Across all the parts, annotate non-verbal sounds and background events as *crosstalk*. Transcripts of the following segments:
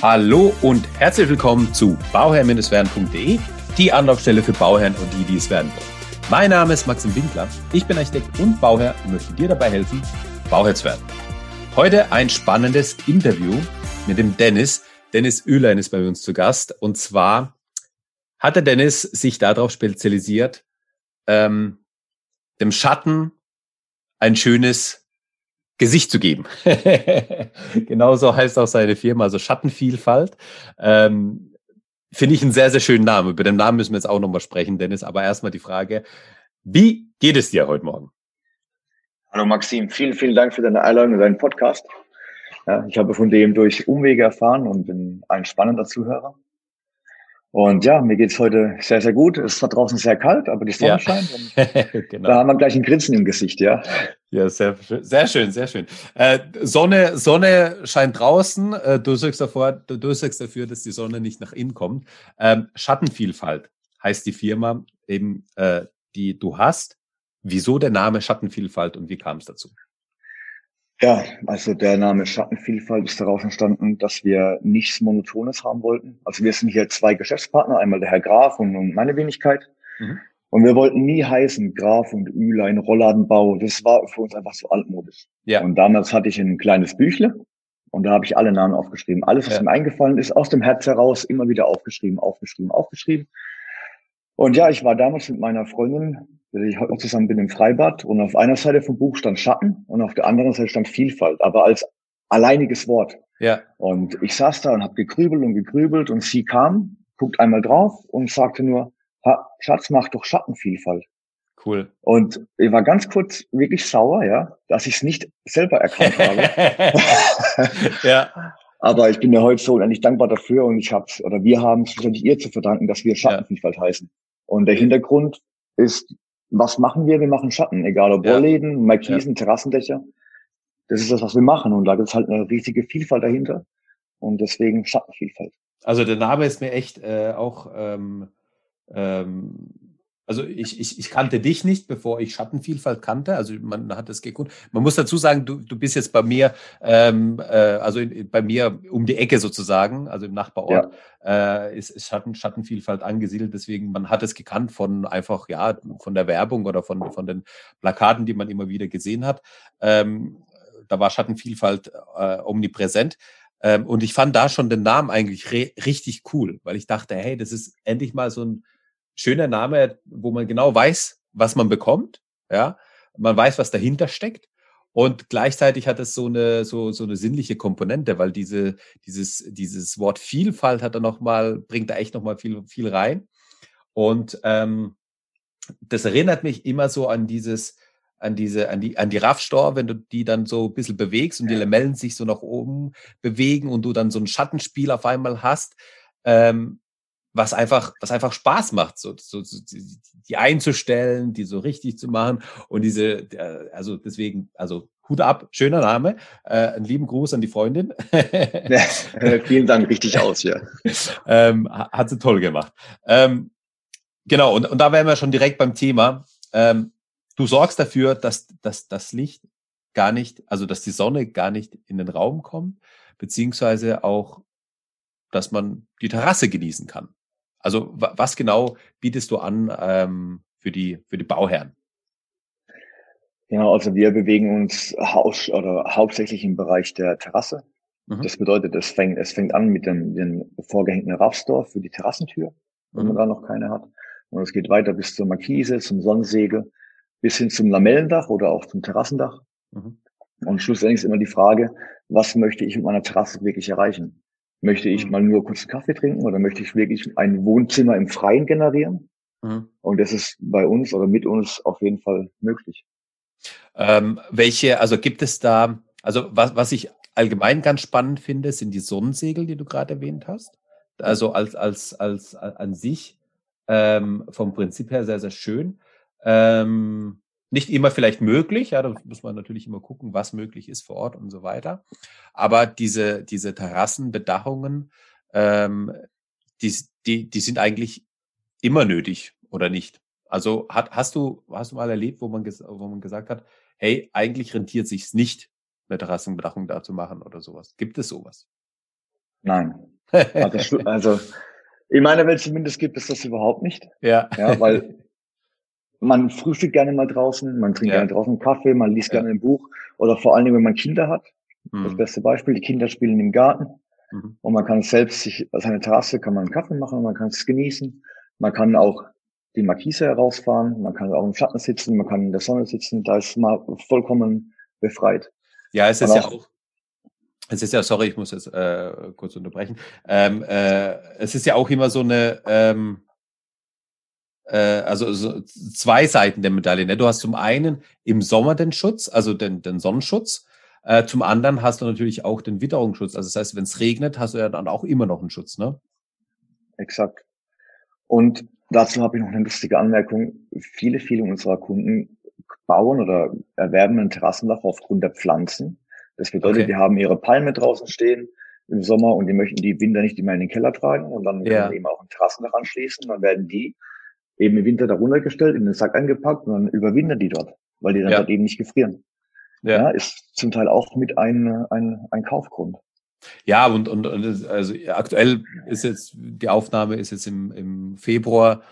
Hallo und herzlich willkommen zu bauherr-werden.de, die Anlaufstelle für Bauherren und die, die es werden wollen. Mein Name ist Maxim Winkler, ich bin Architekt und Bauherr und möchte dir dabei helfen, Bauherr zu werden. Heute ein spannendes Interview mit dem Dennis. Dennis Öhlein ist bei uns zu Gast und zwar hat der Dennis sich darauf spezialisiert, ähm, dem Schatten ein schönes Gesicht zu geben. *laughs* Genauso heißt auch seine Firma, also Schattenvielfalt. Ähm, Finde ich einen sehr, sehr schönen Namen. Über den Namen müssen wir jetzt auch nochmal sprechen, Dennis. Aber erstmal die Frage, wie geht es dir heute Morgen? Hallo Maxim, vielen, vielen Dank für deine Einladung in deinen Podcast. Ja, ich habe von dem durch Umwege erfahren und bin ein spannender Zuhörer. Und ja, mir geht's heute sehr, sehr gut. Es zwar draußen sehr kalt, aber die Sonne ja. scheint. *laughs* genau. Da haben wir gleich ein Grinsen im Gesicht, ja. Ja, sehr, sehr schön, sehr schön. Äh, Sonne, Sonne scheint draußen. Äh, du, sorgst davor, du, du sorgst dafür, dass die Sonne nicht nach innen kommt. Ähm, Schattenvielfalt heißt die Firma eben, äh, die du hast. Wieso der Name Schattenvielfalt und wie kam es dazu? Ja, also der Name Schattenvielfalt ist daraus entstanden, dass wir nichts Monotones haben wollten. Also wir sind hier zwei Geschäftspartner, einmal der Herr Graf und meine Wenigkeit. Mhm. Und wir wollten nie heißen Graf und Ülein, Rollladenbau. Das war für uns einfach so altmodisch. Ja. Und damals hatte ich ein kleines Büchle und da habe ich alle Namen aufgeschrieben. Alles, was ja. mir eingefallen ist, aus dem Herz heraus immer wieder aufgeschrieben, aufgeschrieben, aufgeschrieben. Und ja, ich war damals mit meiner Freundin ich heute noch zusammen bin im Freibad und auf einer Seite vom Buch stand Schatten und auf der anderen Seite stand Vielfalt, aber als alleiniges Wort. Ja. Und ich saß da und habe gegrübelt und gegrübelt und sie kam, guckt einmal drauf und sagte nur, Schatz, mach doch Schattenvielfalt. Cool. Und ich war ganz kurz wirklich sauer, ja, dass ich es nicht selber erkannt habe. *laughs* ja. Aber ich bin mir heute so unendlich dankbar dafür und ich hab's, oder wir haben es schlussendlich ihr zu verdanken, dass wir Schattenvielfalt ja. heißen. Und der Hintergrund ist was machen wir? Wir machen Schatten, egal ob Rollläden, ja. Markisen, ja. Terrassendächer. Das ist das, was wir machen. Und da gibt es halt eine riesige Vielfalt dahinter. Und deswegen Schattenvielfalt. Also der Name ist mir echt äh, auch ähm, ähm, also ich, ich, ich kannte dich nicht, bevor ich Schattenvielfalt kannte. Also man hat es geguckt. Man muss dazu sagen, du, du bist jetzt bei mir, ähm, äh, also in, bei mir um die Ecke sozusagen, also im Nachbarort, ja. äh, ist, ist Schatten, Schattenvielfalt angesiedelt. Deswegen, man hat es gekannt von einfach, ja, von der Werbung oder von, von den Plakaten, die man immer wieder gesehen hat. Ähm, da war Schattenvielfalt äh, omnipräsent. Ähm, und ich fand da schon den Namen eigentlich richtig cool, weil ich dachte, hey, das ist endlich mal so ein schöner Name, wo man genau weiß, was man bekommt. Ja, man weiß, was dahinter steckt. Und gleichzeitig hat es so eine, so, so eine sinnliche Komponente, weil diese, dieses, dieses Wort Vielfalt hat er noch mal, bringt da echt noch mal viel, viel rein. Und ähm, das erinnert mich immer so an dieses, an diese, an die, an die Raffstor, wenn du die dann so ein bisschen bewegst und die Lamellen sich so nach oben bewegen und du dann so ein Schattenspiel auf einmal hast. Ähm, was einfach, was einfach Spaß macht, so, so, so die einzustellen, die so richtig zu machen und diese, also deswegen, also Hut ab, schöner Name, äh, einen lieben Gruß an die Freundin. *laughs* ja, äh, vielen Dank, richtig aus, ja. *laughs* ähm, hat sie toll gemacht. Ähm, genau, und, und da wären wir schon direkt beim Thema. Ähm, du sorgst dafür, dass, dass das Licht gar nicht, also dass die Sonne gar nicht in den Raum kommt, beziehungsweise auch, dass man die Terrasse genießen kann. Also was genau bietest du an ähm, für die für die Bauherren? Genau, also wir bewegen uns haus oder hauptsächlich im Bereich der Terrasse. Mhm. Das bedeutet, es fängt, es fängt an mit dem, dem vorgehängten Raffstor für die Terrassentür, wenn mhm. man da noch keine hat. Und es geht weiter bis zur Markise, zum Sonnensegel, bis hin zum Lamellendach oder auch zum Terrassendach. Mhm. Und schlussendlich ist immer die Frage, was möchte ich mit meiner Terrasse wirklich erreichen? Möchte ich mhm. mal nur kurz einen Kaffee trinken oder möchte ich wirklich ein Wohnzimmer im Freien generieren? Mhm. Und das ist bei uns oder mit uns auf jeden Fall möglich. Ähm, welche, also gibt es da, also was, was ich allgemein ganz spannend finde, sind die Sonnensegel, die du gerade erwähnt hast. Also als, als, als, als an sich ähm, vom Prinzip her sehr, sehr schön. Ähm, nicht immer vielleicht möglich, ja, da muss man natürlich immer gucken, was möglich ist vor Ort und so weiter. Aber diese, diese Terrassenbedachungen, ähm, die, die, die sind eigentlich immer nötig, oder nicht? Also hat, hast du, hast du mal erlebt, wo man, wo man gesagt hat, hey, eigentlich rentiert sich's nicht, eine Terrassenbedachung da zu machen oder sowas? Gibt es sowas? Nein. *laughs* also, also in meiner Welt zumindest gibt es das überhaupt nicht. Ja. Ja, weil *laughs* man frühstückt gerne mal draußen, man trinkt ja. gerne draußen Kaffee, man liest ja. gerne ein Buch oder vor allen Dingen, wenn man Kinder hat. Mhm. Das beste Beispiel, die Kinder spielen im Garten mhm. und man kann selbst sich, seine Terrasse kann man einen Kaffee machen, man kann es genießen. Man kann auch die Markise herausfahren, man kann auch im Schatten sitzen, man kann in der Sonne sitzen, da ist man vollkommen befreit. Ja, es ist ja auch es ist ja, sorry, ich muss jetzt äh, kurz unterbrechen. Ähm, äh, es ist ja auch immer so eine, ähm, äh, also so zwei Seiten der Medaille. Ne? Du hast zum einen im Sommer den Schutz, also den, den Sonnenschutz. Äh, zum anderen hast du natürlich auch den Witterungsschutz. Also das heißt, wenn es regnet, hast du ja dann auch immer noch einen Schutz, ne? Exakt. Und dazu habe ich noch eine lustige Anmerkung. Viele, viele unserer Kunden bauen oder erwerben ein Terrassendach aufgrund der Pflanzen das bedeutet, okay. die haben ihre Palme draußen stehen im Sommer und die möchten die Winter nicht immer in den Keller tragen und dann ja. kann man eben auch ein Terrassendach anschließen. Dann werden die eben im Winter darunter gestellt, in den Sack eingepackt und dann überwintern die dort, weil die dann ja. dort eben nicht gefrieren. Ja. ja. ist zum Teil auch mit ein, ein, ein Kaufgrund. Ja, und, und, und also aktuell ist jetzt, die Aufnahme ist jetzt im, im Februar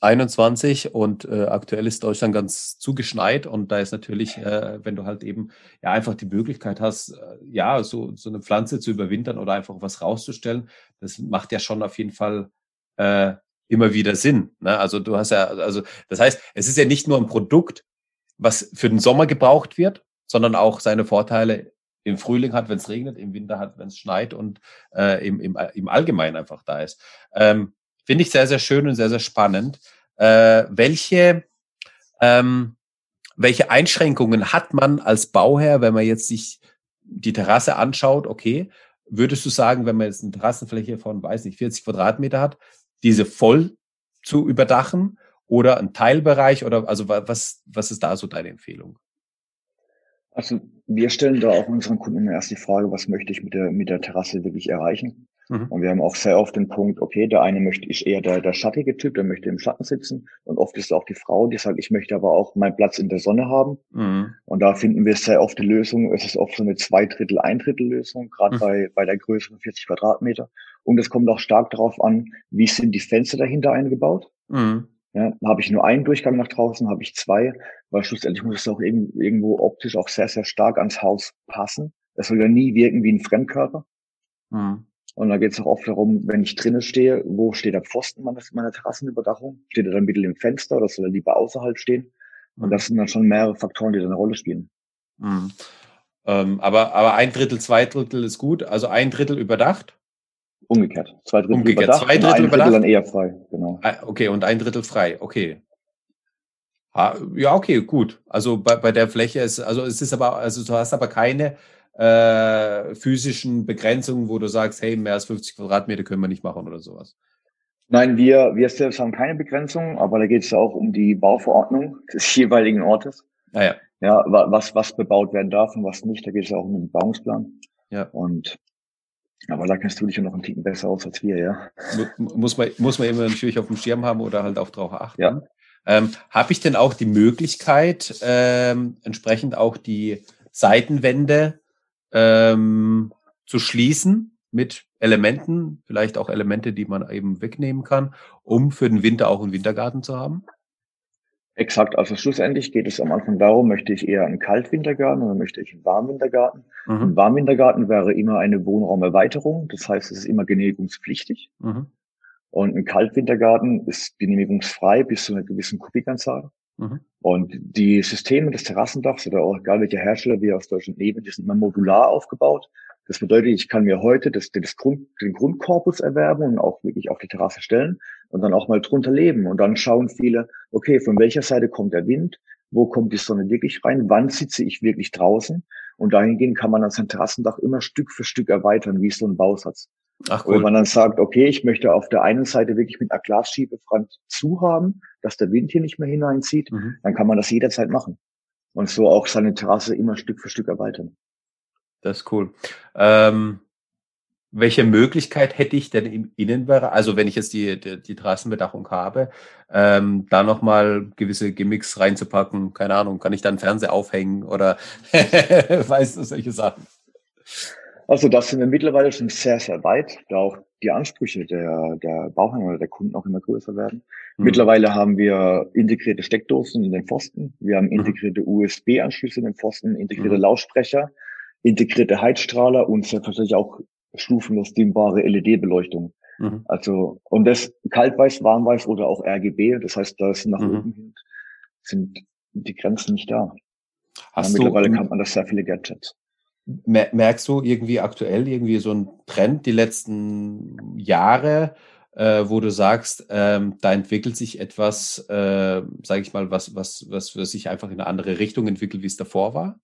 21 und äh, aktuell ist Deutschland ganz zugeschneit und da ist natürlich, äh, wenn du halt eben ja einfach die Möglichkeit hast, äh, ja, so, so eine Pflanze zu überwintern oder einfach was rauszustellen, das macht ja schon auf jeden Fall äh, immer wieder Sinn. Ne? Also du hast ja, also das heißt, es ist ja nicht nur ein Produkt, was für den Sommer gebraucht wird, sondern auch seine Vorteile im Frühling hat, wenn es regnet, im Winter hat, wenn es schneit und äh, im, im, im Allgemeinen einfach da ist. Ähm, Finde ich sehr, sehr schön und sehr, sehr spannend. Äh, welche, ähm, welche Einschränkungen hat man als Bauherr, wenn man jetzt sich die Terrasse anschaut? Okay, würdest du sagen, wenn man jetzt eine Terrassenfläche von, weiß nicht, 40 Quadratmeter hat, diese voll zu überdachen oder ein Teilbereich oder also was, was ist da so deine Empfehlung? Also wir stellen da auch unseren Kunden erst die Frage, was möchte ich mit der, mit der Terrasse wirklich erreichen? Mhm. Und wir haben auch sehr oft den Punkt, okay, der eine möchte, ist eher der, der schattige Typ, der möchte im Schatten sitzen. Und oft ist es auch die Frau, die sagt, ich möchte aber auch meinen Platz in der Sonne haben. Mhm. Und da finden wir sehr oft die Lösung. Es ist oft so eine zwei Drittel, ein Drittel Lösung, gerade mhm. bei, bei der Größe von 40 Quadratmeter. Und es kommt auch stark darauf an, wie sind die Fenster dahinter eingebaut. Mhm. Ja, habe ich nur einen Durchgang nach draußen, habe ich zwei, weil schlussendlich muss es auch irgendwo optisch auch sehr, sehr stark ans Haus passen. Es soll ja nie wirken wie ein Fremdkörper. Mhm. Und da geht es auch oft darum, wenn ich drinnen stehe, wo steht der Pfosten meiner, meiner Terrassenüberdachung? Steht er dann bitte im Fenster oder soll er lieber außerhalb stehen? Und mhm. das sind dann schon mehrere Faktoren, die da eine Rolle spielen. Mhm. Ähm, aber, aber ein Drittel, zwei Drittel ist gut. Also ein Drittel überdacht? Umgekehrt. Zwei Drittel Umgekehrt. überdacht zwei Drittel ein überdacht? Drittel dann eher frei. Genau. Ah, okay, und ein Drittel frei. Okay. Ja, okay, gut. Also bei, bei der Fläche ist, also es ist aber, also du hast aber keine äh, physischen Begrenzungen, wo du sagst, hey, mehr als 50 Quadratmeter können wir nicht machen oder sowas? Nein, wir, wir selbst haben keine Begrenzung, aber da geht es ja auch um die Bauverordnung des *laughs* jeweiligen Ortes. Ah, ja. Ja, was, was bebaut werden darf und was nicht. Da geht es ja auch um den Bebauungsplan. Ja. Und aber da kennst du dich ja noch einen Ticken besser aus als wir, ja. Muss man, muss man immer natürlich auf dem Schirm haben oder halt auch drauf achten. Ja. Ähm, Habe ich denn auch die Möglichkeit, ähm, entsprechend auch die Seitenwände ähm, zu schließen mit Elementen, vielleicht auch Elemente, die man eben wegnehmen kann, um für den Winter auch einen Wintergarten zu haben? Exakt, also schlussendlich geht es am Anfang darum, möchte ich eher einen Kaltwintergarten oder möchte ich einen Warmwintergarten? Mhm. Ein Warmwintergarten wäre immer eine Wohnraumerweiterung, das heißt, es ist immer genehmigungspflichtig. Mhm. Und ein Kaltwintergarten ist genehmigungsfrei bis zu einer gewissen Kubikanzahl. Mhm. Und die Systeme des Terrassendachs oder auch egal welcher Hersteller wir aus Deutschland nehmen, die sind immer modular aufgebaut. Das bedeutet, ich kann mir heute das, das Grund, den Grundkorpus erwerben und auch wirklich auf die Terrasse stellen und dann auch mal drunter leben. Und dann schauen viele, okay, von welcher Seite kommt der Wind? Wo kommt die Sonne wirklich rein? Wann sitze ich wirklich draußen? Und dahingehend kann man dann sein Terrassendach immer Stück für Stück erweitern, wie so ein Bausatz. Ach, cool. Wenn man dann sagt, okay, ich möchte auf der einen Seite wirklich mit einer Glasschiebefront zu haben, dass der Wind hier nicht mehr hineinzieht, mhm. dann kann man das jederzeit machen. Und so auch seine Terrasse immer Stück für Stück erweitern. Das ist cool. Ähm, welche Möglichkeit hätte ich denn im Innenbereich, also wenn ich jetzt die, die, die Terrassenbedachung habe, ähm, da nochmal gewisse Gimmicks reinzupacken? Keine Ahnung, kann ich da einen Fernseher aufhängen oder *laughs* weißt du, solche Sachen? Also das sind wir mittlerweile schon sehr, sehr weit, da auch die Ansprüche der, der Bauherren oder der Kunden auch immer größer werden. Mhm. Mittlerweile haben wir integrierte Steckdosen in den Pfosten, wir haben mhm. integrierte. USB-Anschlüsse in den Pfosten, integrierte mhm. Lautsprecher, integrierte Heizstrahler und selbstverständlich auch stufenlos dimmbare LED-Beleuchtung. Mhm. Also, und das kaltweiß, warmweiß oder auch RGB, das heißt, da ist nach mhm. oben hin, sind die Grenzen nicht da. Hast ja, mittlerweile du, kann man das sehr viele Gadgets. Merkst du irgendwie aktuell irgendwie so einen Trend die letzten Jahre, äh, wo du sagst, ähm, da entwickelt sich etwas, äh, sage ich mal, was, was, was, was sich einfach in eine andere Richtung entwickelt, wie es davor war?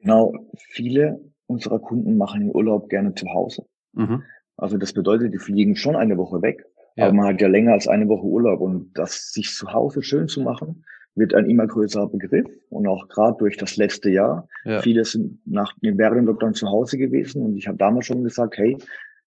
Genau, viele unserer Kunden machen den Urlaub gerne zu Hause. Mhm. Also das bedeutet, die fliegen schon eine Woche weg, ja. aber man hat ja länger als eine Woche Urlaub und das sich zu Hause schön zu machen, wird ein immer größerer Begriff und auch gerade durch das letzte Jahr. Ja. Viele sind nach während dem Lockdown zu Hause gewesen und ich habe damals schon gesagt, hey,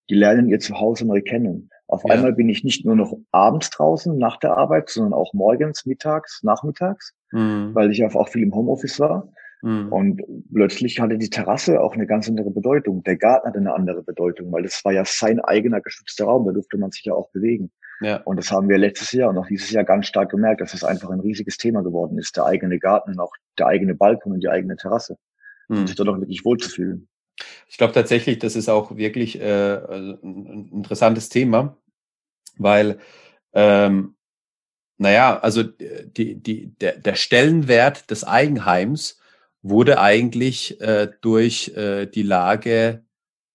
die lernen ihr Zuhause neu kennen. Auf ja. einmal bin ich nicht nur noch abends draußen nach der Arbeit, sondern auch morgens, mittags, nachmittags, mhm. weil ich auch viel im Homeoffice war. Mhm. Und plötzlich hatte die Terrasse auch eine ganz andere Bedeutung. Der Garten hatte eine andere Bedeutung, weil das war ja sein eigener geschützter Raum, da durfte man sich ja auch bewegen. Ja. Und das haben wir letztes Jahr und auch dieses Jahr ganz stark gemerkt, dass es einfach ein riesiges Thema geworden ist, der eigene Garten und auch der eigene Balkon und die eigene Terrasse. Mhm. Und sich dort auch wirklich wohlzufühlen. Ich glaube tatsächlich, das ist auch wirklich äh, ein interessantes Thema, weil ähm, naja, also die, die, der, der Stellenwert des Eigenheims wurde eigentlich äh, durch äh, die Lage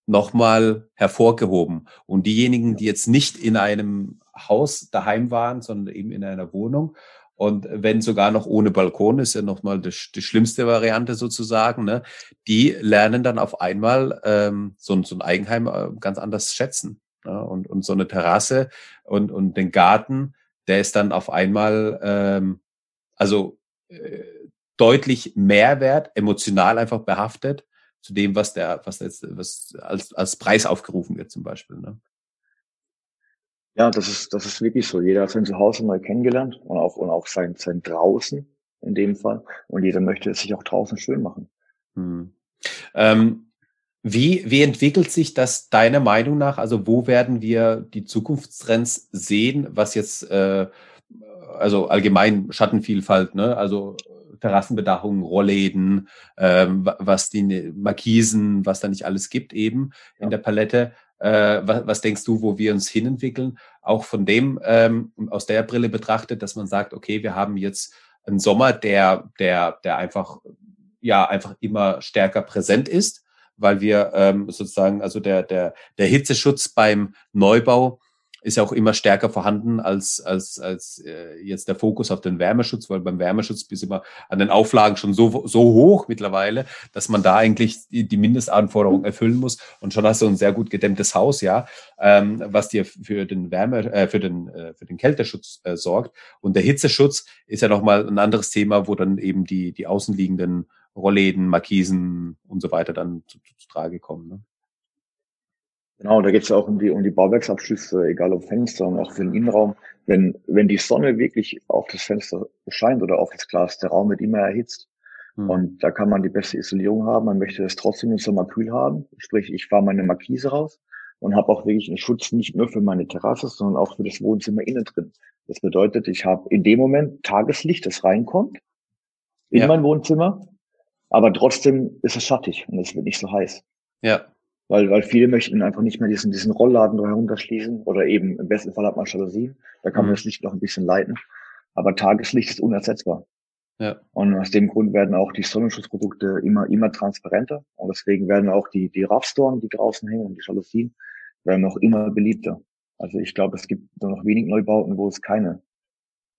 nochmal hervorgehoben. Und diejenigen, die jetzt nicht in einem Haus daheim waren, sondern eben in einer Wohnung, und wenn sogar noch ohne Balkon, ist ja nochmal die, die schlimmste Variante sozusagen, ne? die lernen dann auf einmal ähm, so, so ein Eigenheim äh, ganz anders schätzen. Ne? Und, und so eine Terrasse und, und den Garten, der ist dann auf einmal, ähm, also äh, deutlich Mehrwert, emotional einfach behaftet zu dem, was der, was jetzt, was als, als Preis aufgerufen wird zum Beispiel. Ne? Ja, das ist, das ist wirklich so. Jeder hat sein Zuhause neu kennengelernt und auch, und auch sein, sein Draußen in dem Fall. Und jeder möchte es sich auch draußen schön machen. Hm. Ähm, wie, wie entwickelt sich das deiner Meinung nach? Also wo werden wir die Zukunftstrends sehen, was jetzt, äh, also allgemein Schattenvielfalt, ne? also Terrassenbedachung, Rollläden, ähm, was die Markisen, was da nicht alles gibt eben in der Palette. Äh, was, was, denkst du, wo wir uns hinentwickeln? Auch von dem, ähm, aus der Brille betrachtet, dass man sagt, okay, wir haben jetzt einen Sommer, der, der, der einfach, ja, einfach immer stärker präsent ist, weil wir ähm, sozusagen, also der, der, der Hitzeschutz beim Neubau ist ja auch immer stärker vorhanden als, als, als äh, jetzt der Fokus auf den Wärmeschutz, weil beim Wärmeschutz bist immer an den Auflagen schon so, so hoch mittlerweile, dass man da eigentlich die, die Mindestanforderungen erfüllen muss. Und schon hast du ein sehr gut gedämmtes Haus, ja, ähm, was dir für den Wärme, äh, für den, äh, für den Kälteschutz äh, sorgt. Und der Hitzeschutz ist ja nochmal ein anderes Thema, wo dann eben die, die außenliegenden Rollläden, Markisen und so weiter dann zu, zu, zu Trage kommen. Ne? Genau, da geht es auch um die, um die Bauwerksabschlüsse, egal ob Fenster und auch für den Innenraum. Wenn, wenn die Sonne wirklich auf das Fenster scheint oder auf das Glas, der Raum wird immer erhitzt. Mhm. Und da kann man die beste Isolierung haben. Man möchte es trotzdem im Sommer kühl haben. Sprich, ich fahre meine Markise raus und habe auch wirklich einen Schutz nicht nur für meine Terrasse, sondern auch für das Wohnzimmer innen drin. Das bedeutet, ich habe in dem Moment Tageslicht, das reinkommt in ja. mein Wohnzimmer, aber trotzdem ist es schattig und es wird nicht so heiß. Ja. Weil, weil viele möchten einfach nicht mehr diesen, diesen Rollladen herunterschließen oder eben im besten Fall hat man Jalousien. Da kann mhm. man das Licht noch ein bisschen leiten. Aber Tageslicht ist unersetzbar. Ja. Und aus dem Grund werden auch die Sonnenschutzprodukte immer, immer transparenter. Und deswegen werden auch die, die Raffstoren, die draußen hängen und die Jalousien, werden auch immer beliebter. Also ich glaube, es gibt nur noch wenig Neubauten, wo es keine,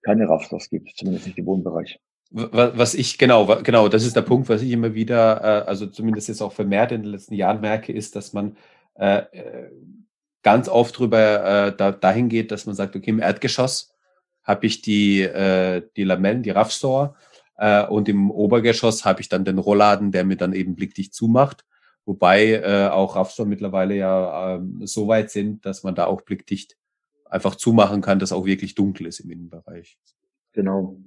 keine Raffstores gibt, zumindest nicht im Wohnbereich. Was ich, genau, genau, das ist der Punkt, was ich immer wieder, äh, also zumindest jetzt auch vermehrt in den letzten Jahren merke, ist, dass man äh, äh ganz oft drüber äh, da, dahin geht, dass man sagt, okay, im Erdgeschoss habe ich die, äh, die Lamellen, die Raffstore äh, und im Obergeschoss habe ich dann den Rollladen, der mir dann eben blickdicht zumacht. Wobei äh, auch Raffstore mittlerweile ja äh, so weit sind, dass man da auch blickdicht einfach zumachen kann, dass auch wirklich dunkel ist im Innenbereich. Genau.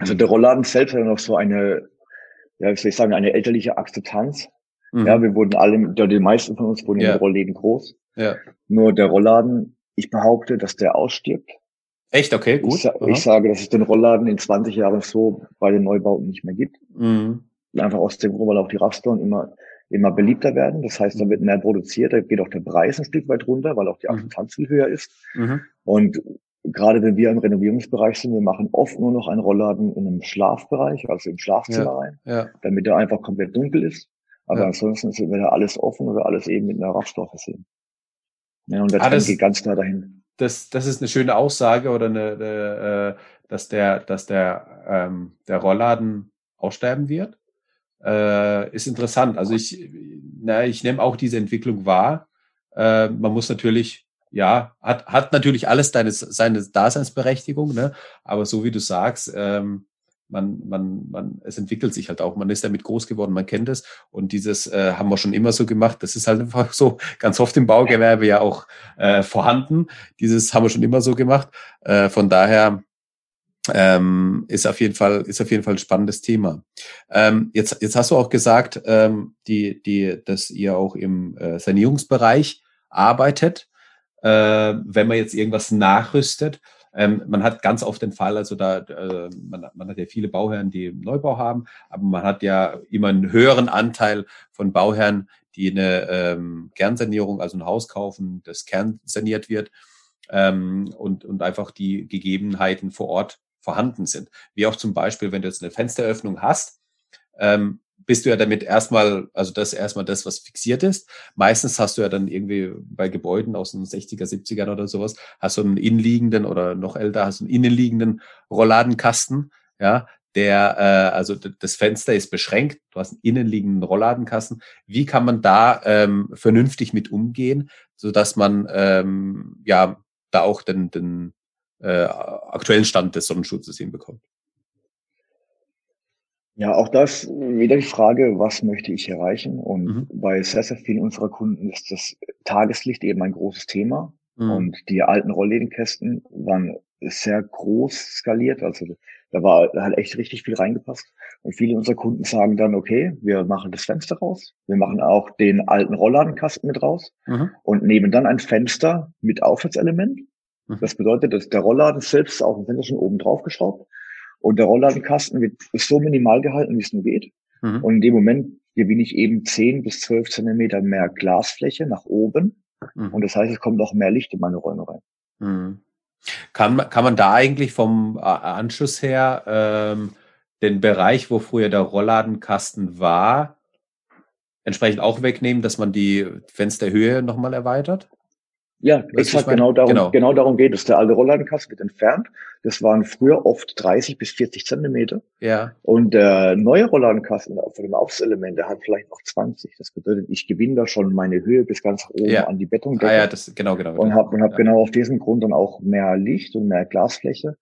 Also der Rollladen selbst hat noch so eine, ja, wie soll ich sagen, eine elterliche Akzeptanz. Mhm. Ja, wir wurden alle, die meisten von uns wurden ja. in Rollläden groß. Ja. Nur der Rollladen, ich behaupte, dass der ausstirbt. Echt? Okay, gut. Ich, ich, sage, dass es den Rollladen in 20 Jahren so bei den Neubauten nicht mehr gibt. Mhm. Einfach aus dem Grund, weil auch die Rastoren immer, immer beliebter werden. Das heißt, da wird mehr produziert, da geht auch der Preis ein Stück weit runter, weil auch die mhm. Akzeptanz viel höher ist. Mhm. Und gerade wenn wir im Renovierungsbereich sind, wir machen oft nur noch einen Rollladen in einem Schlafbereich, also im Schlafzimmer ja, rein, ja. damit er einfach komplett dunkel ist. Aber ja. ansonsten ist entweder alles offen oder alles eben mit einer Raffstoff versehen. Ja, und der ah, Trend geht ganz klar dahin. Das, das ist eine schöne Aussage oder eine, eine äh, dass der, dass der, ähm, der Rollladen aussterben wird. Äh, ist interessant. Also ich, na, ich nehme auch diese Entwicklung wahr. Äh, man muss natürlich ja, hat, hat natürlich alles deine, seine Daseinsberechtigung, ne? aber so wie du sagst, ähm, man, man, man, es entwickelt sich halt auch. Man ist damit groß geworden, man kennt es. Und dieses äh, haben wir schon immer so gemacht. Das ist halt einfach so ganz oft im Baugewerbe ja auch äh, vorhanden. Dieses haben wir schon immer so gemacht. Äh, von daher ähm, ist auf jeden Fall ist auf jeden Fall ein spannendes Thema. Ähm, jetzt jetzt hast du auch gesagt, ähm, die die dass ihr auch im äh, Sanierungsbereich arbeitet wenn man jetzt irgendwas nachrüstet. Ähm, man hat ganz oft den Fall, also da, äh, man, man, hat ja viele Bauherren, die Neubau haben, aber man hat ja immer einen höheren Anteil von Bauherren, die eine ähm, Kernsanierung, also ein Haus kaufen, das kernsaniert wird ähm, und, und einfach die Gegebenheiten vor Ort vorhanden sind. Wie auch zum Beispiel, wenn du jetzt eine Fensteröffnung hast, ähm, bist du ja damit erstmal, also das erstmal das, was fixiert ist. Meistens hast du ja dann irgendwie bei Gebäuden aus den 60er, 70ern oder sowas, hast du einen innenliegenden oder noch älter, hast du einen innenliegenden Rollladenkasten, ja, der, äh, also das Fenster ist beschränkt, du hast einen innenliegenden Rollladenkasten. Wie kann man da ähm, vernünftig mit umgehen, so dass man ähm, ja da auch den, den äh, aktuellen Stand des Sonnenschutzes hinbekommt? Ja, auch das wieder die Frage, was möchte ich erreichen? Und mhm. bei sehr, sehr vielen unserer Kunden ist das Tageslicht eben ein großes Thema. Mhm. Und die alten Rolllädenkästen waren sehr groß skaliert. Also da war da hat echt richtig viel reingepasst. Und viele unserer Kunden sagen dann, okay, wir machen das Fenster raus. Wir machen auch den alten Rollladenkasten mit raus mhm. und nehmen dann ein Fenster mit Aufwärtselement. Mhm. Das bedeutet, dass der Rollladen selbst auch ein Fenster schon oben drauf geschraubt und der Rollladenkasten wird so minimal gehalten, wie es nur geht. Mhm. Und in dem Moment gewinne ich eben 10 bis 12 Zentimeter mehr Glasfläche nach oben. Mhm. Und das heißt, es kommt auch mehr Licht in meine Räume rein. Mhm. Kann, kann man da eigentlich vom äh, Anschluss her ähm, den Bereich, wo früher der Rollladenkasten war, entsprechend auch wegnehmen, dass man die Fensterhöhe nochmal erweitert? Ja, exakt genau darum, genau. genau darum geht es. Der alte Rollladenkasten wird entfernt. Das waren früher oft 30 bis 40 Zentimeter. Ja. Und der neue Rollladenkasten von dem Aufselement, der hat vielleicht noch 20. Das bedeutet, ich gewinne da schon meine Höhe bis ganz oben ja. an die Bettungdecke. Ah, ja, das, genau, genau. Und habe und hab ja. genau auf diesem Grund dann auch mehr Licht und mehr Glasfläche.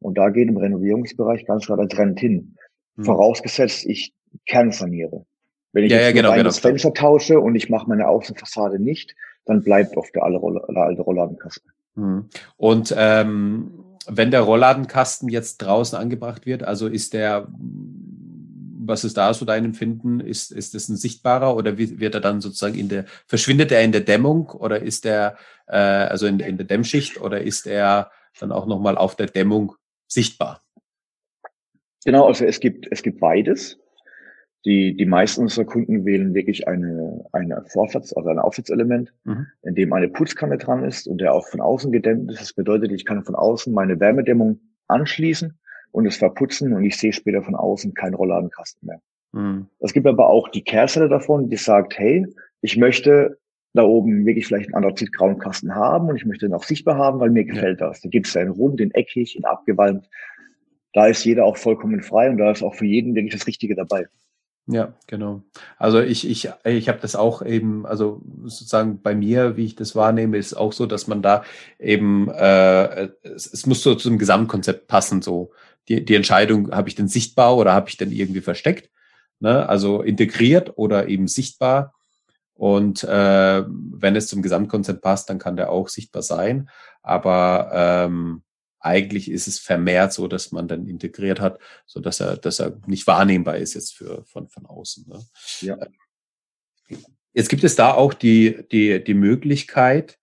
Und da geht im Renovierungsbereich ganz klar der Trend hin. Hm. Vorausgesetzt, ich kernsaniere. Wenn ich ja, jetzt ja, genau, genau. das Fenster tausche und ich mache meine Außenfassade nicht, dann bleibt oft der alte Rollladenkasten. Hm. Und ähm, wenn der Rollladenkasten jetzt draußen angebracht wird, also ist der, was ist da so dein Empfinden? Ist, ist das ein sichtbarer oder wird er dann sozusagen in der, verschwindet er in der Dämmung oder ist er, äh, also in, in der Dämmschicht oder ist er dann auch nochmal auf der Dämmung sichtbar? Genau, also es gibt, es gibt beides. Die, die meisten unserer Kunden wählen wirklich eine, eine Vorwärts-, also ein Aufwärtselement, mhm. in dem eine Putzkanne dran ist und der auch von außen gedämmt ist. Das bedeutet, ich kann von außen meine Wärmedämmung anschließen und es verputzen und ich sehe später von außen keinen Rollladenkasten mehr. Mhm. Es gibt aber auch die Kehrseite davon, die sagt, hey, ich möchte da oben wirklich vielleicht einen andrazitgrauen Kasten haben und ich möchte den auch sichtbar haben, weil mir gefällt ja. das. Da gibt es einen rund, in eckig, in abgewalmt. Da ist jeder auch vollkommen frei und da ist auch für jeden wirklich das Richtige dabei. Ja, genau. Also ich, ich, ich habe das auch eben, also sozusagen bei mir, wie ich das wahrnehme, ist auch so, dass man da eben, äh, es, es muss so zum Gesamtkonzept passen, so die, die Entscheidung, habe ich denn sichtbar oder habe ich denn irgendwie versteckt? Ne? Also integriert oder eben sichtbar. Und äh, wenn es zum Gesamtkonzept passt, dann kann der auch sichtbar sein. Aber ähm, eigentlich ist es vermehrt so, dass man dann integriert hat, so dass er, dass er nicht wahrnehmbar ist jetzt für von von außen. Ne? Ja. Jetzt gibt es da auch die, die, die Möglichkeit,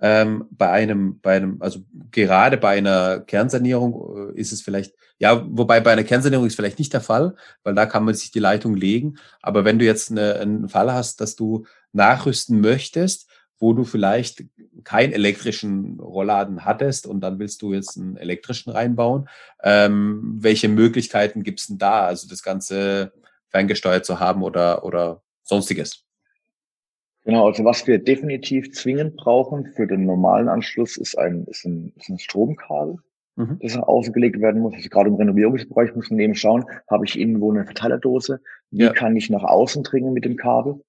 ähm, bei einem, bei einem, also gerade bei einer Kernsanierung äh, ist es vielleicht, ja, wobei bei einer Kernsanierung ist vielleicht nicht der Fall, weil da kann man sich die Leitung legen. Aber wenn du jetzt eine, einen Fall hast, dass du nachrüsten möchtest, wo du vielleicht keinen elektrischen Rollladen hattest und dann willst du jetzt einen elektrischen reinbauen, ähm, welche Möglichkeiten gibt es denn da, also das Ganze ferngesteuert zu haben oder, oder sonstiges? Genau, also was wir definitiv zwingend brauchen für den normalen Anschluss ist ein, ist ein, ist ein Stromkabel, mhm. das ausgelegt werden muss. Also gerade im Renovierungsbereich muss man eben schauen, habe ich irgendwo eine Verteilerdose, wie ja. kann ich nach außen dringen mit dem Kabel?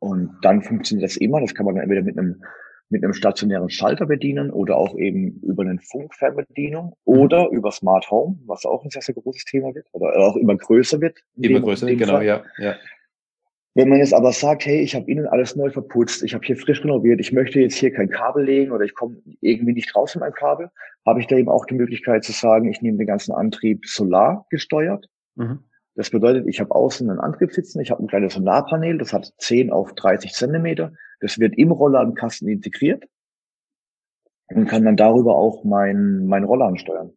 Und dann funktioniert das immer. Das kann man dann entweder mit einem mit einem stationären Schalter bedienen oder auch eben über eine Funkfernbedienung mhm. oder über Smart Home, was auch ein sehr, sehr großes Thema wird oder auch immer größer wird. Immer größer, genau, Fall. ja, ja. Wenn man jetzt aber sagt, hey, ich habe innen alles neu verputzt, ich habe hier frisch renoviert, ich möchte jetzt hier kein Kabel legen oder ich komme irgendwie nicht raus mit meinem Kabel, habe ich da eben auch die Möglichkeit zu sagen, ich nehme den ganzen Antrieb solar gesteuert. Mhm. Das bedeutet, ich habe außen einen Antrieb sitzen, ich habe ein kleines Solarpanel, das hat 10 auf 30 Zentimeter, das wird im Rollladenkasten integriert und kann dann darüber auch mein, mein Roller ansteuern.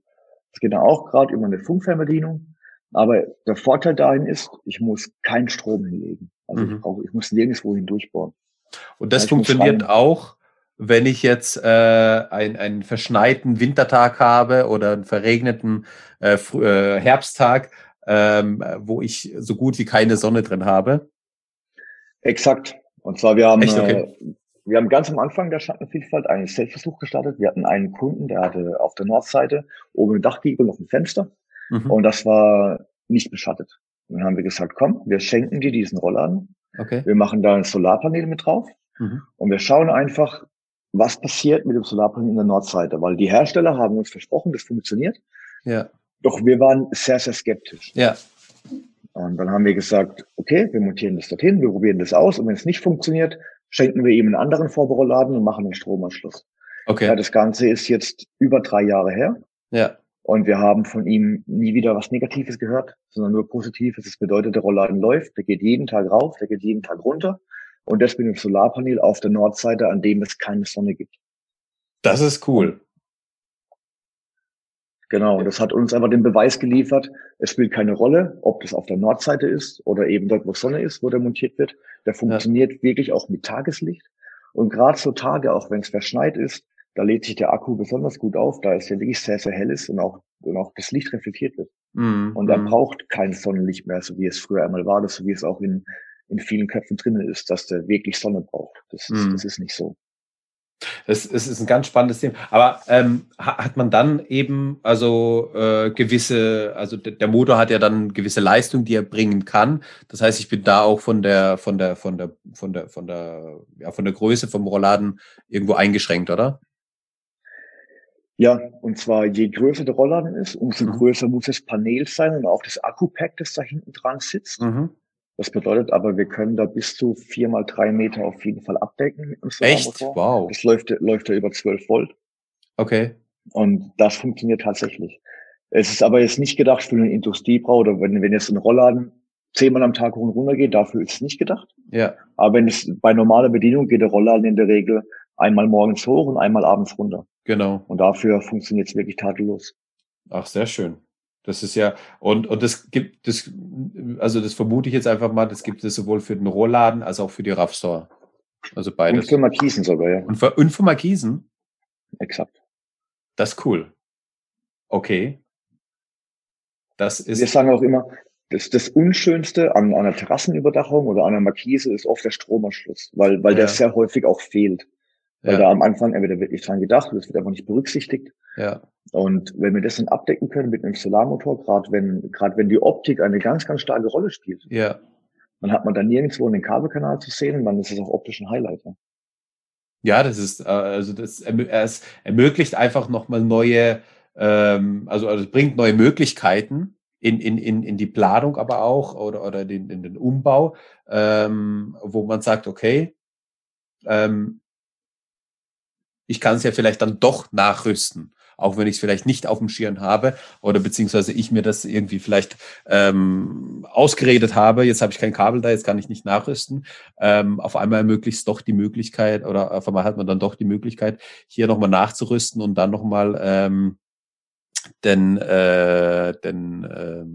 Das geht dann auch gerade über eine Funkfernbedienung. Aber der Vorteil dahin ist, ich muss keinen Strom hinlegen. Also mhm. ich, brauche, ich muss nirgendwo hindurchbohren. Und das, das funktioniert auch, wenn ich jetzt äh, ein, einen verschneiten Wintertag habe oder einen verregneten äh, äh, Herbsttag, ähm, wo ich so gut wie keine Sonne drin habe. Exakt. Und zwar wir haben Echt? Okay. Äh, wir haben ganz am Anfang der Schattenvielfalt einen Selbstversuch gestartet. Wir hatten einen Kunden, der hatte auf der Nordseite oben im Dachgiebel noch ein Fenster mhm. und das war nicht beschattet. Dann haben wir gesagt, komm, wir schenken dir diesen Rollladen. Okay. Wir machen da ein Solarpanel mit drauf mhm. und wir schauen einfach, was passiert mit dem Solarpanel in der Nordseite, weil die Hersteller haben uns versprochen, das funktioniert. Ja. Doch wir waren sehr, sehr skeptisch. Ja. Und dann haben wir gesagt, okay, wir montieren das dorthin, wir probieren das aus und wenn es nicht funktioniert, schenken wir ihm einen anderen Vorbüroladen und machen einen Stromanschluss. Okay. Ja, das Ganze ist jetzt über drei Jahre her. Ja. Und wir haben von ihm nie wieder was Negatives gehört, sondern nur Positives. Das bedeutet, der Rollladen läuft, der geht jeden Tag rauf, der geht jeden Tag runter. Und das mit dem Solarpanel auf der Nordseite, an dem es keine Sonne gibt. Das ist cool. Genau, und das hat uns einfach den Beweis geliefert, es spielt keine Rolle, ob das auf der Nordseite ist oder eben dort, wo Sonne ist, wo der montiert wird. Der funktioniert ja. wirklich auch mit Tageslicht. Und gerade so Tage, auch wenn es verschneit ist, da lädt sich der Akku besonders gut auf, da es ja wirklich sehr, sehr hell ist und auch, und auch das Licht reflektiert wird. Mm, und er mm. braucht kein Sonnenlicht mehr, so wie es früher einmal war, das so wie es auch in, in vielen Köpfen drinnen ist, dass der wirklich Sonne braucht. Das ist, mm. das ist nicht so. Das, das ist ein ganz spannendes Thema. Aber ähm, hat man dann eben also äh, gewisse, also der Motor hat ja dann gewisse Leistung, die er bringen kann. Das heißt, ich bin da auch von der von der von der von der von der ja von der Größe vom Rollladen irgendwo eingeschränkt, oder? Ja, und zwar je größer der Rollladen ist, umso mhm. größer muss das Panel sein und auch das Akku-Pack, das da hinten dran sitzt. Mhm. Das bedeutet aber, wir können da bis zu vier mal drei Meter auf jeden Fall abdecken Echt? Wow. Das läuft, läuft ja über 12 Volt. Okay. Und das funktioniert tatsächlich. Es ist aber jetzt nicht gedacht für einen Industriebrau oder wenn, wenn jetzt ein Rollladen zehnmal am Tag hoch und runter geht, dafür ist es nicht gedacht. Ja. Aber wenn es bei normaler Bedienung geht der Rollladen in der Regel einmal morgens hoch und einmal abends runter. Genau. Und dafür funktioniert es wirklich tadellos. Ach, sehr schön. Das ist ja, und, und das gibt, das, also das vermute ich jetzt einfach mal, das gibt es sowohl für den Rohrladen als auch für die Raffstore. Also beides. Und für Markisen sogar, ja. Und für, und für Markisen? Exakt. Das ist cool. Okay. Das ist. Wir sagen auch immer, das, das Unschönste an, an einer Terrassenüberdachung oder an einer Markise ist oft der Stromanschluss, weil, weil ja. der sehr häufig auch fehlt. Weil ja. da am Anfang entweder wirklich dran gedacht, das wird einfach nicht berücksichtigt. Ja. Und wenn wir das dann abdecken können mit einem Solarmotor, gerade wenn, gerade wenn die Optik eine ganz, ganz starke Rolle spielt, ja. dann hat man da nirgendwo einen Kabelkanal zu sehen und dann ist es auch optisch ein Highlight. Ja, das ist, äh, also das es ermöglicht einfach nochmal neue, ähm, also, also es bringt neue Möglichkeiten in, in, in, in die Planung aber auch oder, oder den, in den Umbau, ähm, wo man sagt, okay, ähm, ich kann es ja vielleicht dann doch nachrüsten. Auch wenn ich es vielleicht nicht auf dem Schirm habe oder beziehungsweise ich mir das irgendwie vielleicht ähm, ausgeredet habe, jetzt habe ich kein Kabel da, jetzt kann ich nicht nachrüsten. Ähm, auf einmal ermöglicht es doch die Möglichkeit oder auf einmal hat man dann doch die Möglichkeit, hier nochmal nachzurüsten und dann nochmal ähm, denn, äh, denn, äh,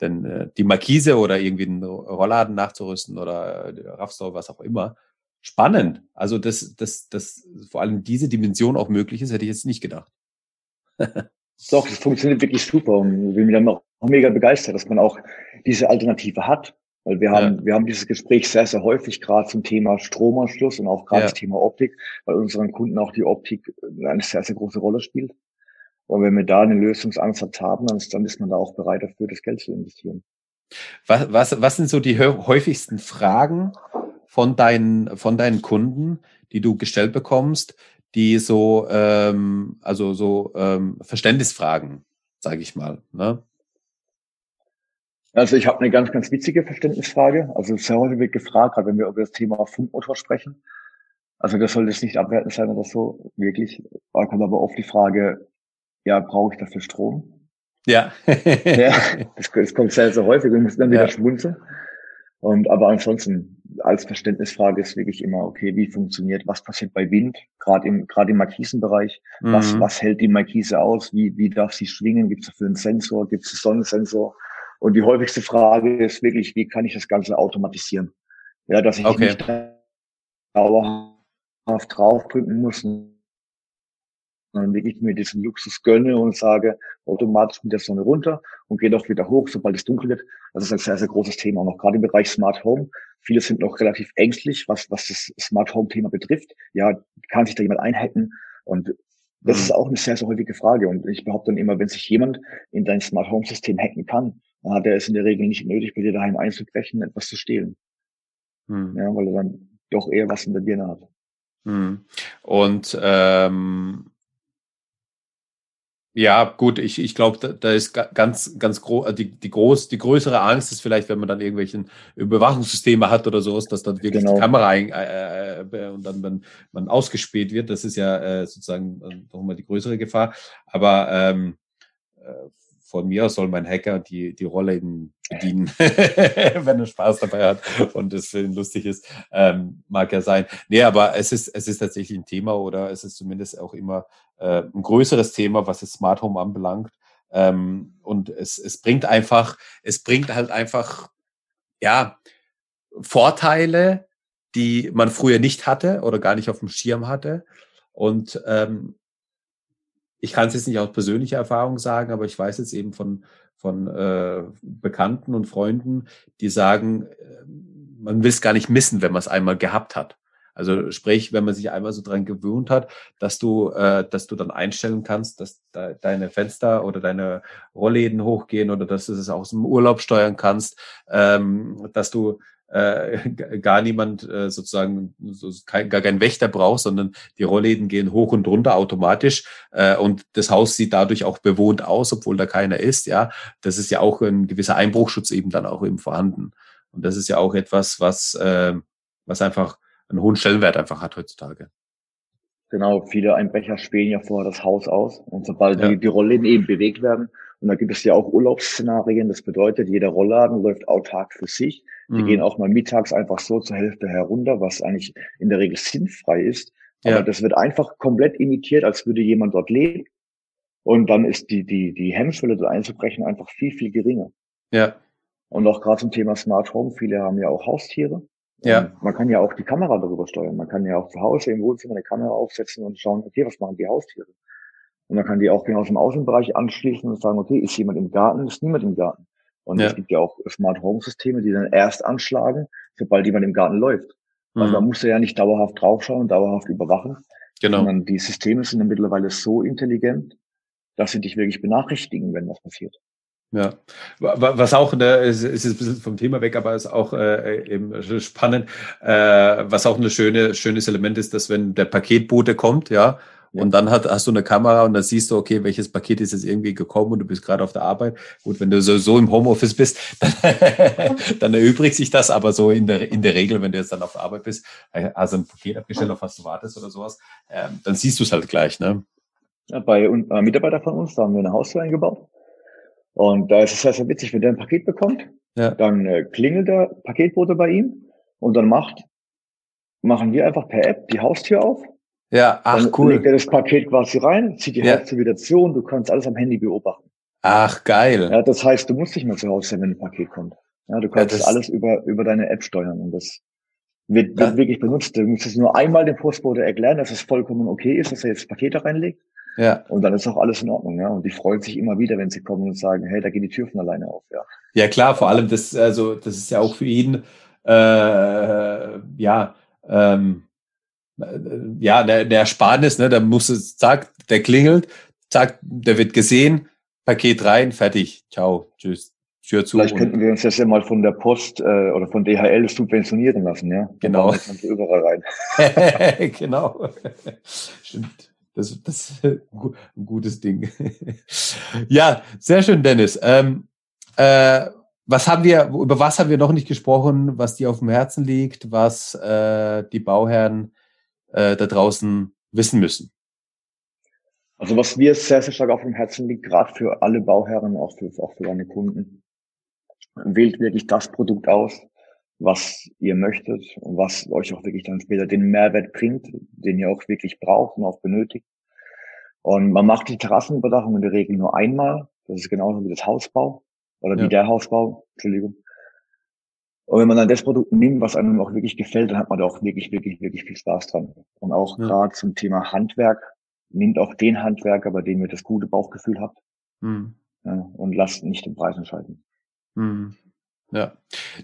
denn äh, die Markise oder irgendwie einen Rollladen nachzurüsten oder äh, Raffstore, was auch immer. Spannend. Also, dass, dass, dass vor allem diese Dimension auch möglich ist, hätte ich jetzt nicht gedacht. Doch, das funktioniert wirklich super und ich bin mir dann auch mega begeistert, dass man auch diese Alternative hat. Weil wir haben, ja. wir haben dieses Gespräch sehr, sehr häufig gerade zum Thema Stromanschluss und auch gerade ja. das Thema Optik, weil unseren Kunden auch die Optik eine sehr, sehr große Rolle spielt. Und wenn wir da einen Lösungsansatz haben, dann ist, dann ist man da auch bereit dafür, das Geld zu investieren. Was, was, was sind so die häufigsten Fragen von deinen, von deinen Kunden, die du gestellt bekommst, die so, ähm, also so ähm, Verständnisfragen, sage ich mal. Ne? Also ich habe eine ganz, ganz witzige Verständnisfrage. Also sehr häufig wird gefragt, gerade wenn wir über das Thema Funkmotor sprechen. Also das soll jetzt nicht abwertend sein oder so, wirklich. Da kommt aber oft die Frage, ja, brauche ich dafür Strom? Ja. ja *laughs* das, das, kommt sehr, sehr häufig und muss dann wieder ja. schmunzeln. Und aber ansonsten als Verständnisfrage ist wirklich immer, okay, wie funktioniert, was passiert bei Wind, gerade im, gerade im Markisenbereich, mhm. was, was hält die Markise aus, wie, wie darf sie schwingen, gibt es dafür einen Sensor, gibt es einen Sonnensensor? Und die häufigste Frage ist wirklich, wie kann ich das Ganze automatisieren? Ja, dass ich okay. nicht dauerhaft draufdrücken muss, sondern wirklich mir diesen Luxus gönne und sage, automatisch mit der Sonne runter und gehe doch wieder hoch, sobald es dunkel wird. Das ist ein sehr, sehr großes Thema. Auch gerade im Bereich Smart Home. Viele sind noch relativ ängstlich, was, was das Smart Home Thema betrifft. Ja, kann sich da jemand einhacken? Und das mhm. ist auch eine sehr, sehr häufige Frage. Und ich behaupte dann immer, wenn sich jemand in dein Smart Home System hacken kann, dann hat er es in der Regel nicht nötig, bei dir daheim einzubrechen, etwas zu stehlen. Mhm. Ja, weil er dann doch eher was in der Birne hat. Mhm. Und ähm, ja, gut, ich, ich glaube, da, da ist ganz, ganz groß, äh, die, die groß, die größere Angst ist vielleicht, wenn man dann irgendwelchen Überwachungssysteme hat oder sowas, dass dann wirklich genau. die Kamera ein, äh, äh, und dann man, man ausgespäht wird. Das ist ja äh, sozusagen äh, nochmal die größere Gefahr. Aber ähm, äh, von mir aus soll mein Hacker die, die Rolle eben bedienen, *laughs* wenn er Spaß dabei hat und es für ihn lustig ist, ähm, mag ja sein. Nee, aber es ist, es ist tatsächlich ein Thema oder es ist zumindest auch immer äh, ein größeres Thema, was das Smart Home anbelangt. Ähm, und es, es bringt einfach, es bringt halt einfach, ja, Vorteile, die man früher nicht hatte oder gar nicht auf dem Schirm hatte. Und ähm, ich kann es jetzt nicht aus persönlicher Erfahrung sagen, aber ich weiß jetzt eben von, von äh, Bekannten und Freunden, die sagen, äh, man will es gar nicht missen, wenn man es einmal gehabt hat. Also sprich, wenn man sich einmal so dran gewöhnt hat, dass du, äh, dass du dann einstellen kannst, dass de deine Fenster oder deine Rollläden hochgehen oder dass du es aus dem Urlaub steuern kannst, ähm, dass du äh, *laughs* gar niemand äh, sozusagen so, kein, gar kein Wächter braucht, sondern die Rollläden gehen hoch und runter automatisch äh, und das Haus sieht dadurch auch bewohnt aus, obwohl da keiner ist. Ja, das ist ja auch ein gewisser Einbruchschutz eben dann auch eben vorhanden. Und das ist ja auch etwas, was äh, was einfach einen hohen Stellenwert einfach hat heutzutage. Genau, viele Einbrecher spähen ja vorher das Haus aus und sobald ja. die, die Rollläden eben bewegt werden, und da gibt es ja auch Urlaubsszenarien, das bedeutet, jeder Rollladen läuft autark für sich. Die mhm. gehen auch mal mittags einfach so zur Hälfte herunter, was eigentlich in der Regel sinnfrei ist. Aber ja. das wird einfach komplett imitiert, als würde jemand dort leben. Und dann ist die, die, die Hemmschwelle dort einzubrechen einfach viel, viel geringer. Ja. Und auch gerade zum Thema Smart Home, viele haben ja auch Haustiere. Ja. man kann ja auch die Kamera darüber steuern. Man kann ja auch zu Hause im Wohnzimmer eine Kamera aufsetzen und schauen, okay, was machen die Haustiere? Und dann kann die auch genau aus dem Außenbereich anschließen und sagen, okay, ist jemand im Garten, ist niemand im Garten. Und ja. es gibt ja auch Smart Home Systeme, die dann erst anschlagen, sobald jemand im Garten läuft. Also mhm. man muss ja nicht dauerhaft draufschauen, dauerhaft überwachen. Genau. Sondern die Systeme sind ja mittlerweile so intelligent, dass sie dich wirklich benachrichtigen, wenn was passiert. Ja, was auch, ne, es ist ein bisschen vom Thema weg, aber ist auch äh, eben spannend, äh, was auch ein schöne, schönes Element ist, dass wenn der Paketbote kommt, ja, und dann hat, hast du eine Kamera und dann siehst du, okay, welches Paket ist jetzt irgendwie gekommen und du bist gerade auf der Arbeit. Gut, wenn du so, so im Homeoffice bist, *laughs* dann, dann erübrigt sich das, aber so in der, in der Regel, wenn du jetzt dann auf der Arbeit bist, also ein Paket abgestellt, auf was du wartest oder sowas, ähm, dann siehst du es halt gleich, ne? bei äh, Mitarbeiter von uns, da haben wir eine Haustür eingebaut. Und da ist es sehr, sehr witzig, wenn der ein Paket bekommt, ja. dann äh, klingelt der Paketbote bei ihm und dann macht, machen wir einfach per App die Haustür auf. Ja, ach dann cool. legt er das Paket quasi rein, zieht die ja. Haustür wieder zu und du kannst alles am Handy beobachten. Ach, geil. Ja, das heißt, du musst nicht mehr zu Hause sein, wenn ein Paket kommt. Ja, du kannst ja, alles über, über deine App steuern und das wird, wird wirklich benutzt. Du musst es nur einmal dem Postbote erklären, dass es vollkommen okay ist, dass er jetzt Pakete reinlegt. Ja. Und dann ist auch alles in Ordnung, ja. Und die freuen sich immer wieder, wenn sie kommen und sagen, hey, da geht die Tür von alleine auf, ja. Ja, klar, vor allem das, also, das ist ja auch für ihn, äh, ja, ähm, äh, ja, der, der Ersparnis, ne, da muss es, zack, der klingelt, zack, der wird gesehen, Paket rein, fertig, ciao, tschüss. Tür zu. Vielleicht könnten wir uns das ja mal von der Post äh, oder von DHL subventionieren lassen, ja? Genau. überall rein. *laughs* genau. *laughs* Stimmt. Das, das ist *laughs* ein gutes Ding. *laughs* ja, sehr schön, Dennis. Ähm, äh, was haben wir, über was haben wir noch nicht gesprochen, was dir auf dem Herzen liegt, was äh, die Bauherren äh, da draußen wissen müssen? Also was mir sehr, sehr stark auf dem Herzen liegt, gerade für alle Bauherren, auch für, auch für deine Kunden, wählt wirklich das Produkt aus, was ihr möchtet und was euch auch wirklich dann später den Mehrwert bringt, den ihr auch wirklich braucht und auch benötigt. Und man macht die Terrassenüberdachung in der Regel nur einmal. Das ist genauso wie das Hausbau oder ja. wie der Hausbau, Entschuldigung. Und wenn man dann das Produkt nimmt, was einem auch wirklich gefällt, dann hat man da auch wirklich, wirklich, wirklich viel Spaß dran. Und auch ja. gerade zum Thema Handwerk, nimmt auch den Handwerker, bei dem ihr das gute Bauchgefühl habt. Mhm. Ja, und lasst nicht den Preis entscheiden. Mhm. Ja.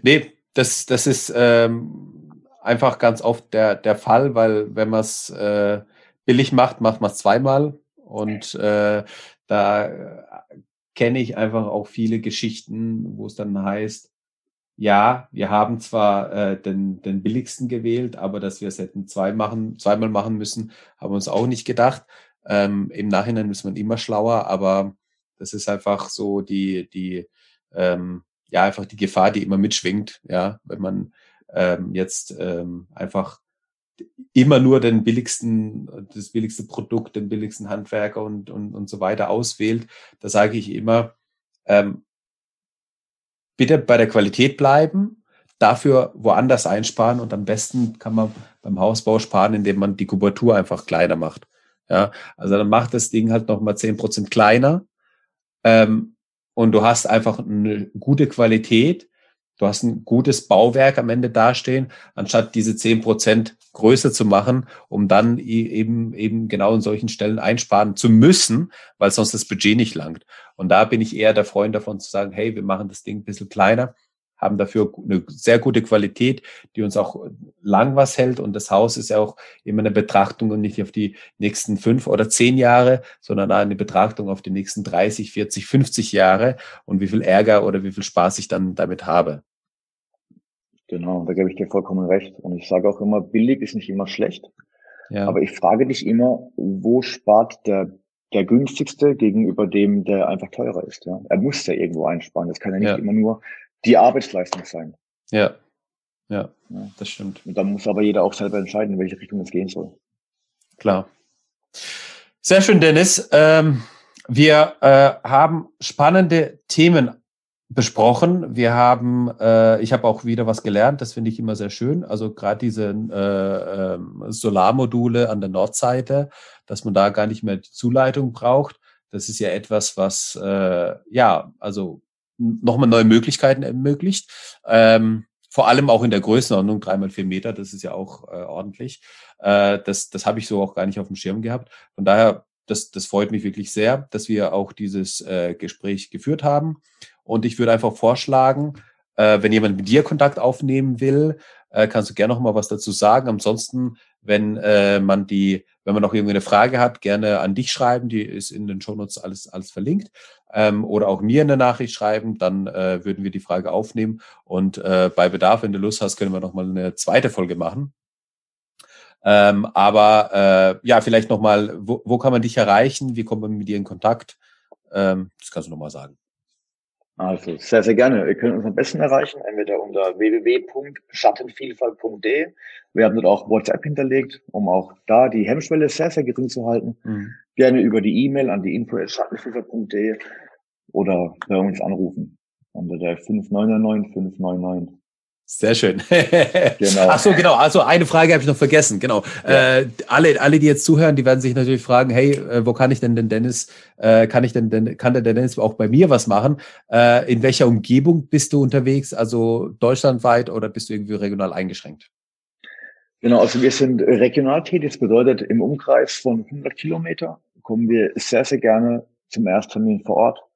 Nee, das, das ist ähm, einfach ganz oft der, der Fall, weil wenn man es äh, billig macht, macht man es zweimal. Und äh, da kenne ich einfach auch viele Geschichten, wo es dann heißt, ja, wir haben zwar äh, den, den billigsten gewählt, aber dass wir es hätten zwei machen, zweimal machen müssen, haben wir uns auch nicht gedacht. Ähm, Im Nachhinein ist man immer schlauer, aber das ist einfach so die, die, ähm, ja, einfach die Gefahr, die immer mitschwingt, ja, wenn man ähm, jetzt ähm, einfach immer nur den billigsten, das billigste Produkt, den billigsten Handwerker und, und, und so weiter auswählt, da sage ich immer, ähm, bitte bei der Qualität bleiben, dafür woanders einsparen und am besten kann man beim Hausbau sparen, indem man die Kubatur einfach kleiner macht. Ja, also dann macht das Ding halt nochmal zehn Prozent kleiner ähm, und du hast einfach eine gute Qualität. Du hast ein gutes Bauwerk am Ende dastehen, anstatt diese zehn Prozent größer zu machen, um dann eben, eben genau in solchen Stellen einsparen zu müssen, weil sonst das Budget nicht langt. Und da bin ich eher der Freund davon zu sagen, hey, wir machen das Ding ein bisschen kleiner, haben dafür eine sehr gute Qualität, die uns auch lang was hält. Und das Haus ist ja auch immer eine Betrachtung und nicht auf die nächsten fünf oder zehn Jahre, sondern eine Betrachtung auf die nächsten 30, 40, 50 Jahre und wie viel Ärger oder wie viel Spaß ich dann damit habe. Genau, da gebe ich dir vollkommen recht. Und ich sage auch immer, billig ist nicht immer schlecht. Ja. Aber ich frage dich immer, wo spart der, der günstigste gegenüber dem, der einfach teurer ist? Ja? Er muss ja irgendwo einsparen. Das kann ja nicht ja. immer nur die Arbeitsleistung sein. Ja. ja, ja, das stimmt. Und dann muss aber jeder auch selber entscheiden, in welche Richtung es gehen soll. Klar. Sehr schön, Dennis. Ähm, wir äh, haben spannende Themen besprochen. Wir haben, äh, ich habe auch wieder was gelernt, das finde ich immer sehr schön. Also gerade diese äh, äh, Solarmodule an der Nordseite, dass man da gar nicht mehr die Zuleitung braucht. Das ist ja etwas, was äh, ja, also nochmal neue Möglichkeiten ermöglicht. Ähm, vor allem auch in der Größenordnung, dreimal vier Meter, das ist ja auch äh, ordentlich. Äh, das das habe ich so auch gar nicht auf dem Schirm gehabt. Von daher, das, das freut mich wirklich sehr, dass wir auch dieses äh, Gespräch geführt haben. Und ich würde einfach vorschlagen, äh, wenn jemand mit dir Kontakt aufnehmen will, äh, kannst du gerne noch mal was dazu sagen. Ansonsten, wenn äh, man die, wenn man noch irgendwie eine Frage hat, gerne an dich schreiben. Die ist in den Shownotes alles, alles verlinkt. Ähm, oder auch mir eine Nachricht schreiben, dann äh, würden wir die Frage aufnehmen. Und äh, bei Bedarf, wenn du Lust hast, können wir noch mal eine zweite Folge machen. Ähm, aber äh, ja, vielleicht noch mal, wo, wo kann man dich erreichen? Wie kommt man mit dir in Kontakt? Ähm, das kannst du noch mal sagen. Also sehr, sehr gerne. Ihr könnt uns am besten erreichen, entweder unter www.schattenvielfalt.de. Wir haben dort auch WhatsApp hinterlegt, um auch da die Hemmschwelle sehr, sehr gering zu halten. Mhm. Gerne über die E-Mail an die info.schattenvielfalt.de oder bei uns anrufen unter der 599 599. Sehr schön. *laughs* genau. Ach so, genau. Also eine Frage habe ich noch vergessen. Genau. Ja. Äh, alle, alle, die jetzt zuhören, die werden sich natürlich fragen: Hey, äh, wo kann ich denn den Dennis? Äh, kann ich denn, denn kann der Dennis auch bei mir was machen? Äh, in welcher Umgebung bist du unterwegs? Also deutschlandweit oder bist du irgendwie regional eingeschränkt? Genau. Also wir sind regional tätig. Das bedeutet im Umkreis von 100 Kilometer kommen wir sehr sehr gerne zum Ersttermin vor Ort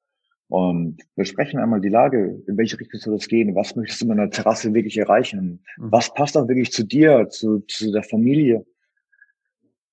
und wir sprechen einmal die Lage, in welche Richtung soll es gehen, was möchtest du mit einer Terrasse wirklich erreichen, mhm. was passt auch wirklich zu dir, zu, zu der Familie.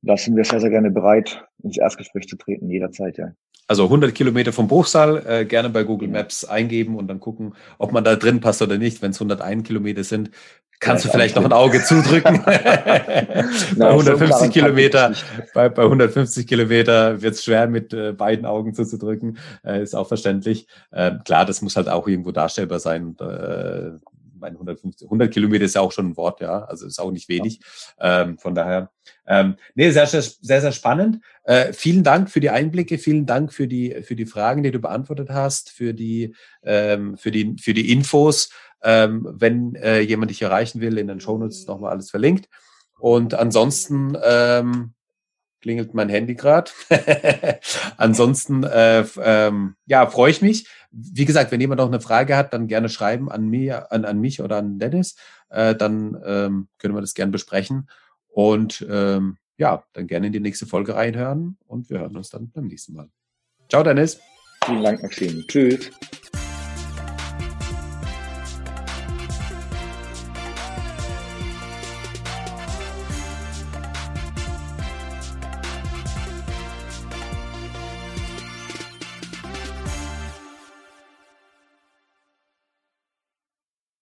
Da sind wir sehr, sehr gerne bereit, ins Erstgespräch zu treten, jederzeit, ja. Also 100 Kilometer vom Bruchsal, äh, gerne bei Google Maps eingeben und dann gucken, ob man da drin passt oder nicht. Wenn es 101 Kilometer sind, kannst ja, du vielleicht noch ein Auge zudrücken. *laughs* bei 150 Kilometer, bei, bei 150 Kilometer wird es schwer, mit äh, beiden Augen zuzudrücken. Äh, ist auch verständlich. Äh, klar, das muss halt auch irgendwo darstellbar sein. Äh, meine 150, 100 Kilometer ist ja auch schon ein Wort, ja, also ist auch nicht wenig. Ähm, von daher, ähm, nee, sehr, sehr, sehr, sehr spannend. Äh, vielen Dank für die Einblicke, vielen Dank für die, für die Fragen, die du beantwortet hast, für die, ähm, für die, für die Infos. Ähm, wenn äh, jemand dich erreichen will, in den Shownotes nochmal alles verlinkt. Und ansonsten ähm, klingelt mein Handy gerade. *laughs* ansonsten äh, ähm, ja, freue ich mich. Wie gesagt, wenn jemand noch eine Frage hat, dann gerne schreiben an, mir, an, an mich oder an Dennis. Äh, dann ähm, können wir das gerne besprechen. Und ähm, ja, dann gerne in die nächste Folge reinhören und wir hören uns dann beim nächsten Mal. Ciao, Dennis. Vielen Dank, Maxim. Tschüss.